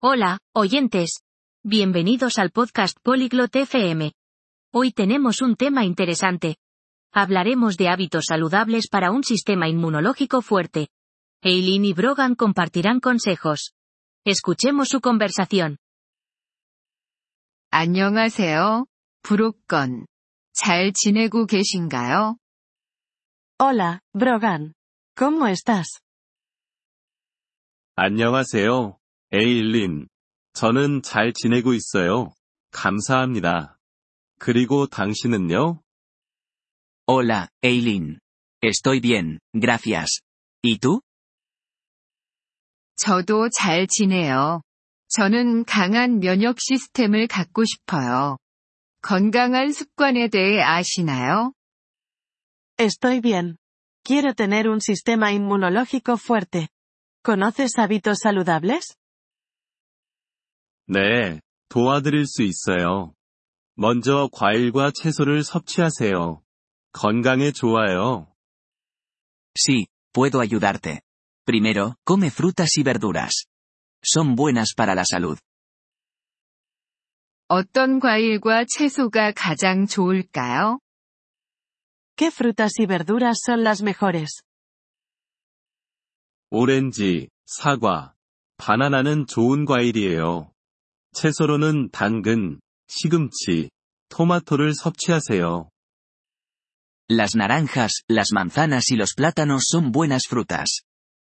Hola, oyentes. Bienvenidos al podcast Polyglot FM. Hoy tenemos un tema interesante. Hablaremos de hábitos saludables para un sistema inmunológico fuerte. Eileen y Brogan compartirán consejos. Escuchemos su conversación. 안녕하세요. 브로건. 잘 지내고 계신가요? Hola, Brogan. ¿Cómo estás? 안녕하세요, 에일린. 저는 잘 지내고 있어요. 감사합니다. 그리고 당신은요? Hola, Eileen. Estoy bien, gracias. ¿Y tú? 저도 잘 지내요. 저는 강한 면역 시스템을 갖고 싶어요. 건강한 습관에 대해 아시나요? Estoy bien. Quiero tener un sistema inmunológico fuerte. ¿Conoces hábitos saludables? 네, 도와드릴 수 있어요. 먼저 과일과 채소를 섭취하세요. 건강에 좋아요. Sí, puedo ayudarte. Primero, come frutas y verduras. Son buenas para la salud. 어떤 과일과 채소가 가장 좋을까요? ¿Qué frutas y verduras son las mejores? 오렌지, 사과, 바나나는 좋은 과일이에요. 채소로는 당근, 시금치, 토마토를 섭취하세요. Las naranjas, las manzanas y los plátanos son buenas frutas.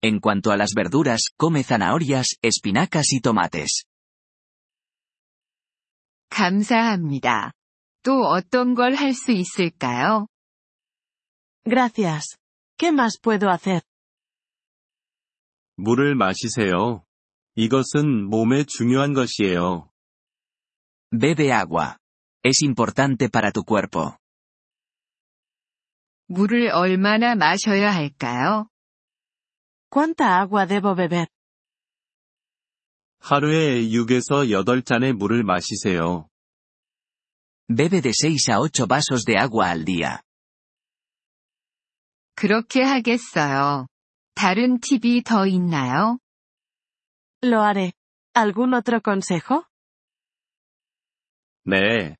En cuanto a las verduras, come zanahorias, espinacas y tomates. 감사합니다. 또 어떤 걸 할 수 있을까요? Gracias. ¿Qué más puedo hacer? 물을 마시세요. 이것은 몸에 중요한 것이에요. Bebe agua. Es importante para tu cuerpo. 물을 얼마나 마셔야 할까요? ¿Cuánta agua debo beber? 하루에 6에서 8잔의 물을 마시세요. Bebe de 6 a 8 vasos de agua al día. 그렇게 하겠어요. 다른 팁이 더 있나요? Lo haré. ¿Algún otro consejo? 네.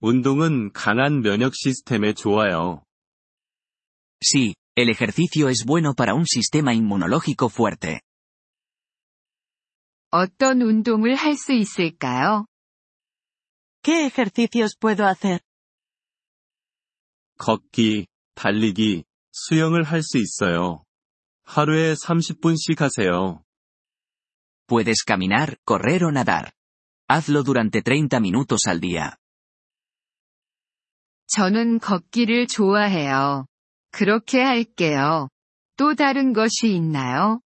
운동은 강한 면역 시스템에 좋아요. Sí, el ejercicio es bueno para un sistema inmunológico fuerte. 어떤 운동을 할 수 있을까요? ¿Qué ejercicios puedo hacer? 걷기, 달리기, 수영을 할 수 있어요. 하루에 30분씩 하세요. Puedes caminar, correr o nadar. Hazlo durante 30 minutos al día. 저는 걷기를 좋아해요. 그렇게 할게요. 또 다른 것이 있나요?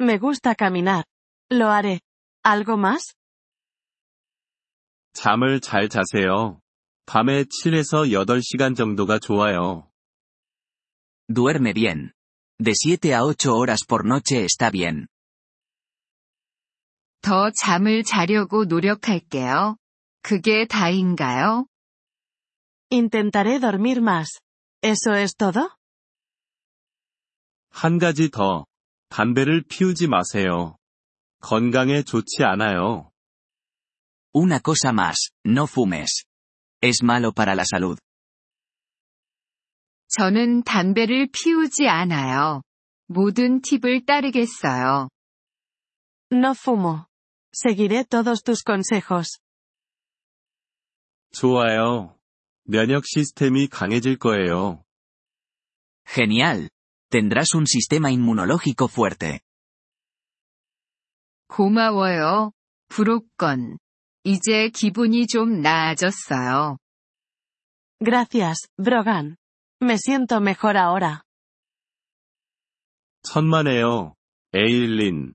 Me gusta caminar. Lo haré. ¿Algo más? 잠을 잘 자세요. 밤에 7에서 8시간 정도가 좋아요. Duerme bien. De 7 a 8 horas por noche está bien. 더 잠을 자려고 노력할게요. 그게 다인가요? Intentaré dormir más. ¿Eso es todo? 한 가지 더. 담배를 피우지 마세요. 건강에 좋지 않아요. Una cosa más, no fumes. Es malo para la salud. 저는 담배를 피우지 않아요. 모든 팁을 따르겠어요. No fumo. Seguiré todos tus consejos. 좋아요. 면역 시스템이 강해질 거예요. Genial. Tendrás un sistema inmunológico fuerte. 고마워요. 브로건. 이제 기분이 좀 나아졌어요. Gracias, Brogan. Me siento mejor ahora. 천만에요. 에일린.